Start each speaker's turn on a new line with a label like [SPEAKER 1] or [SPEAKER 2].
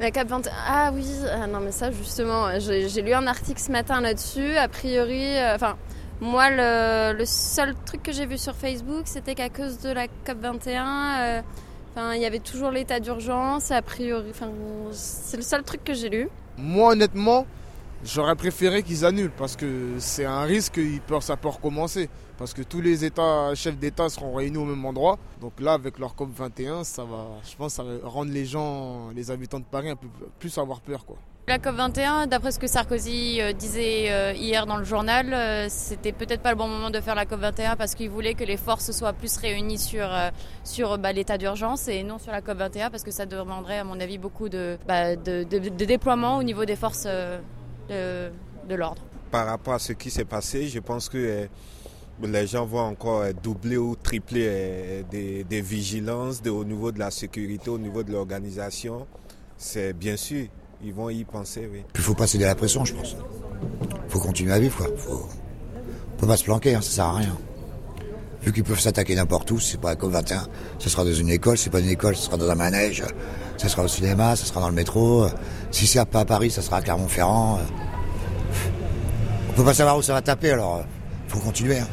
[SPEAKER 1] La COP 21. Ah oui, ah non mais ça justement, j'ai lu un article ce matin là-dessus. A priori, euh, enfin, moi le, seul truc que j'ai vu sur Facebook, c'était qu'à cause de la COP 21, euh, enfin, il y avait toujours l'état d'urgence. A priori, enfin, c'est le seul truc que j'ai lu.
[SPEAKER 2] Moi honnêtement, j'aurais préféré qu'ils annulent parce que c'est un risque, ça peut recommencer parce que tous les États, chefs d'État seront réunis au même endroit. Donc là, avec leur COP 21, ça va, je pense, ça va rendre les gens, les habitants de Paris, un peu plus avoir peur.
[SPEAKER 3] La COP 21, d'après ce que Sarkozy euh, disait euh, hier dans le journal, euh, c'était peut-être pas le bon moment de faire la COP 21 parce qu'il voulait que les forces soient plus réunies sur, sur bah, l'état d'urgence et non sur la COP 21 parce que ça demanderait, à mon avis, beaucoup de, bah, de, déploiement au niveau des forces de, de l'ordre.
[SPEAKER 4] Par rapport à ce qui s'est passé, je pense que les gens vont encore doubler ou tripler euh, des, vigilances au niveau de la sécurité, au niveau de l'organisation. C'est bien sûr, ils vont y penser, oui.
[SPEAKER 5] Il faut pas céder à la pression, je pense. Il faut continuer à vivre, quoi. Faut... On peut pas se planquer, hein, ça sert à rien. Vu qu'ils peuvent s'attaquer n'importe où, c'est pas comme 21, ce sera dans une école, c'est pas une école, ce sera dans un manège, ça sera au cinéma, ça sera dans le métro. Si c'est pas à Paris, ça sera à Clermont-Ferrand. On peut pas savoir où ça va taper, alors faut continuer. Hein.